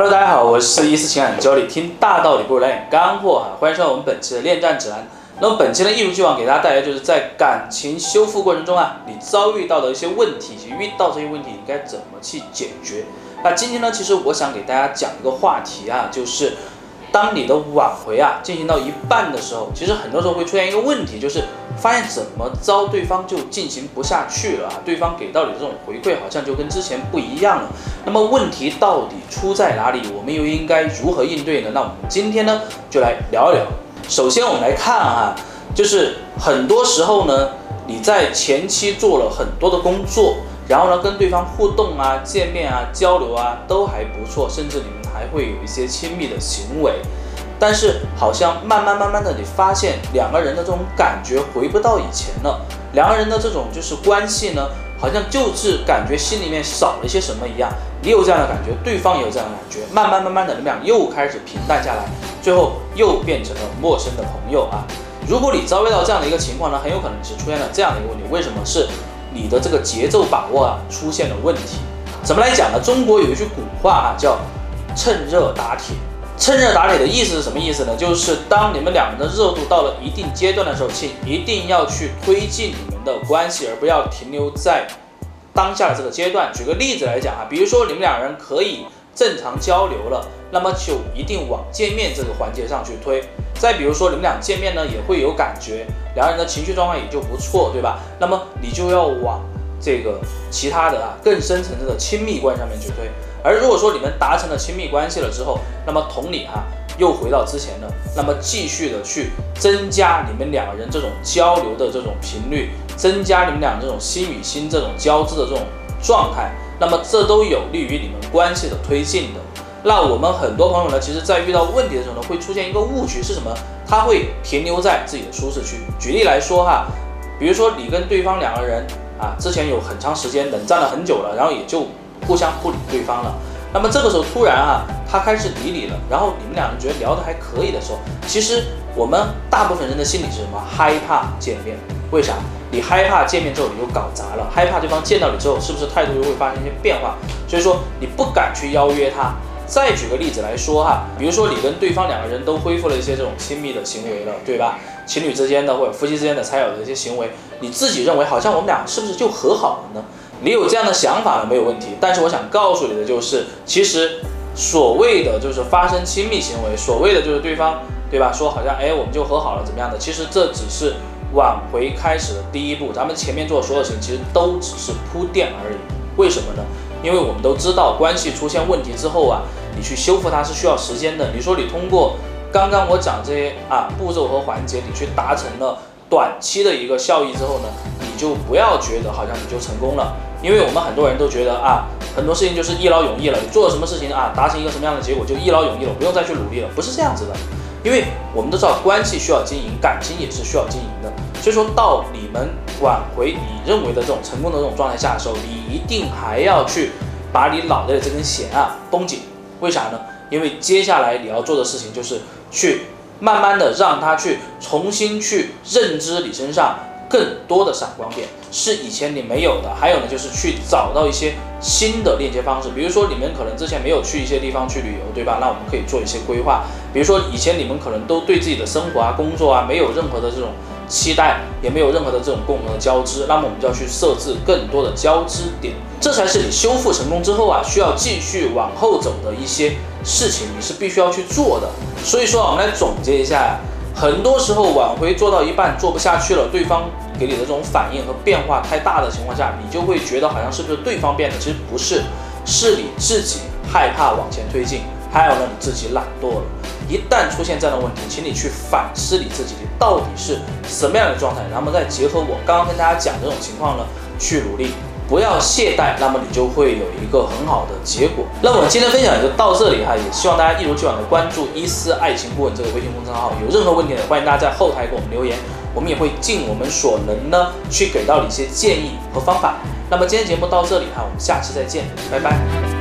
哈喽，大家好我是一思情感教你听大道理不如来点干货哈，欢迎收看我们本期的恋战指南。那么本期呢，一如既往给大家带来就是在感情修复过程中啊，你遭遇到的一些问题以及遇到这些问题，你该怎么去解决？那今天呢，其实我想给大家讲一个话题啊，就是。当你的挽回啊进行到一半的时候，其实很多时候会出现一个问题，就是发现怎么着对方就进行不下去了啊，对方给到你这种回馈好像就跟之前不一样了。那么问题到底出在哪里？我们又应该如何应对呢？那我们今天呢就来聊一聊。首先我们来看啊，就是很多时候呢，你在前期做了很多的工作，然后呢跟对方互动啊、见面啊、交流啊都还不错，甚至你们。还会有一些亲密的行为，但是好像慢慢慢慢的，你发现两个人的这种感觉回不到以前了，两个人的这种就是关系呢，好像就是感觉心里面少了些什么一样。你有这样的感觉，对方也有这样的感觉，慢慢慢慢的，你们俩又开始平淡下来，最后又变成了陌生的朋友啊。如果你遭遇到这样的一个情况呢，很有可能是出现了这样的一个问题，为什么是你的这个节奏把握啊出现了问题？怎么来讲呢？中国有一句古话啊，叫。趁热打铁，趁热打铁的意思是什么意思呢？就是当你们两人的热度到了一定阶段的时候，请一定要去推进你们的关系，而不要停留在当下的这个阶段。举个例子来讲啊，比如说你们两人可以正常交流了，那么就一定往见面这个环节上去推。再比如说你们俩见面呢也会有感觉，两人的情绪状况也就不错，对吧？那么你就要往这个其他的啊更深层次的亲密关上面去推。而如果说你们达成了亲密关系了之后，那么同理哈，又回到之前了，那么继续的去增加你们两个人这种交流的这种频率，增加你们俩这种心与心这种交织的这种状态，那么这都有利于你们关系的推进的。那我们很多朋友呢，其实在遇到问题的时候呢，会出现一个误区是什么？他会停留在自己的舒适区。举例来说哈，比如说你跟对方两个人啊，之前有很长时间冷战了很久了，然后也就。互相不理对方了，那么这个时候突然啊，他开始理你了，然后你们两人觉得聊得还可以的时候，其实我们大部分人的心理是什么？害怕见面。为啥？你害怕见面之后你又搞砸了，害怕对方见到你之后是不是态度又会发生一些变化？所以说你不敢去邀约他。再举个例子来说哈，比如说你跟对方两个人都恢复了一些这种亲密的行为了，对吧？情侣之间的或者夫妻之间的才有的一些行为，你自己认为好像我们俩是不是就和好了呢？你有这样的想法呢，没有问题。但是我想告诉你的就是，其实所谓的就是发生亲密行为，所谓的就是对方，对吧？说好像哎，我们就和好了，怎么样的？其实这只是挽回开始的第一步。咱们前面做的所有事情，其实都只是铺垫而已。为什么呢？因为我们都知道，关系出现问题之后啊，你去修复它是需要时间的。你说你通过刚刚我讲这些啊步骤和环节，你去达成了短期的一个效益之后呢，就不要觉得好像你就成功了。因为我们很多人都觉得啊，很多事情就是一劳永逸了。你做了什么事情啊，达成一个什么样的结果就一劳永逸了，不用再去努力了，不是这样子的。因为我们都知道关系需要经营，感情也是需要经营的。所以说到你们挽回你认为的这种成功的这种状态下的时候，你一定还要去把你脑袋的这根弦啊绷紧。为啥呢？因为接下来你要做的事情就是去慢慢的让他去重新去认知你身上。更多的闪光点是以前你没有的，还有呢，就是去找到一些新的链接方式，比如说你们可能之前没有去一些地方去旅游，对吧？那我们可以做一些规划，比如说以前你们可能都对自己的生活啊、工作啊没有任何的这种期待，也没有任何的这种共同的交织，那么我们就要去设置更多的交织点，这才是你修复成功之后啊需要继续往后走的一些事情，你是必须要去做的。所以说，啊我们来总结一下。很多时候挽回做到一半做不下去了，对方给你的这种反应和变化太大的情况下，你就会觉得好像是不是对方变了？其实不是，是你自己害怕往前推进，还有呢你自己懒惰了。一旦出现这样的问题，请你去反思你自己，你到底是什么样的状态，然后再结合我刚刚跟大家讲的这种情况呢，去努力。不要懈怠，那么你就会有一个很好的结果。那我们今天分享就到这里哈，也希望大家一如既往的关注伊思爱情顾问这个微信公众号。有任何问题呢，欢迎大家在后台给我们留言，我们也会尽我们所能呢去给到你一些建议和方法。那么今天节目到这里哈，我们下期再见，拜拜。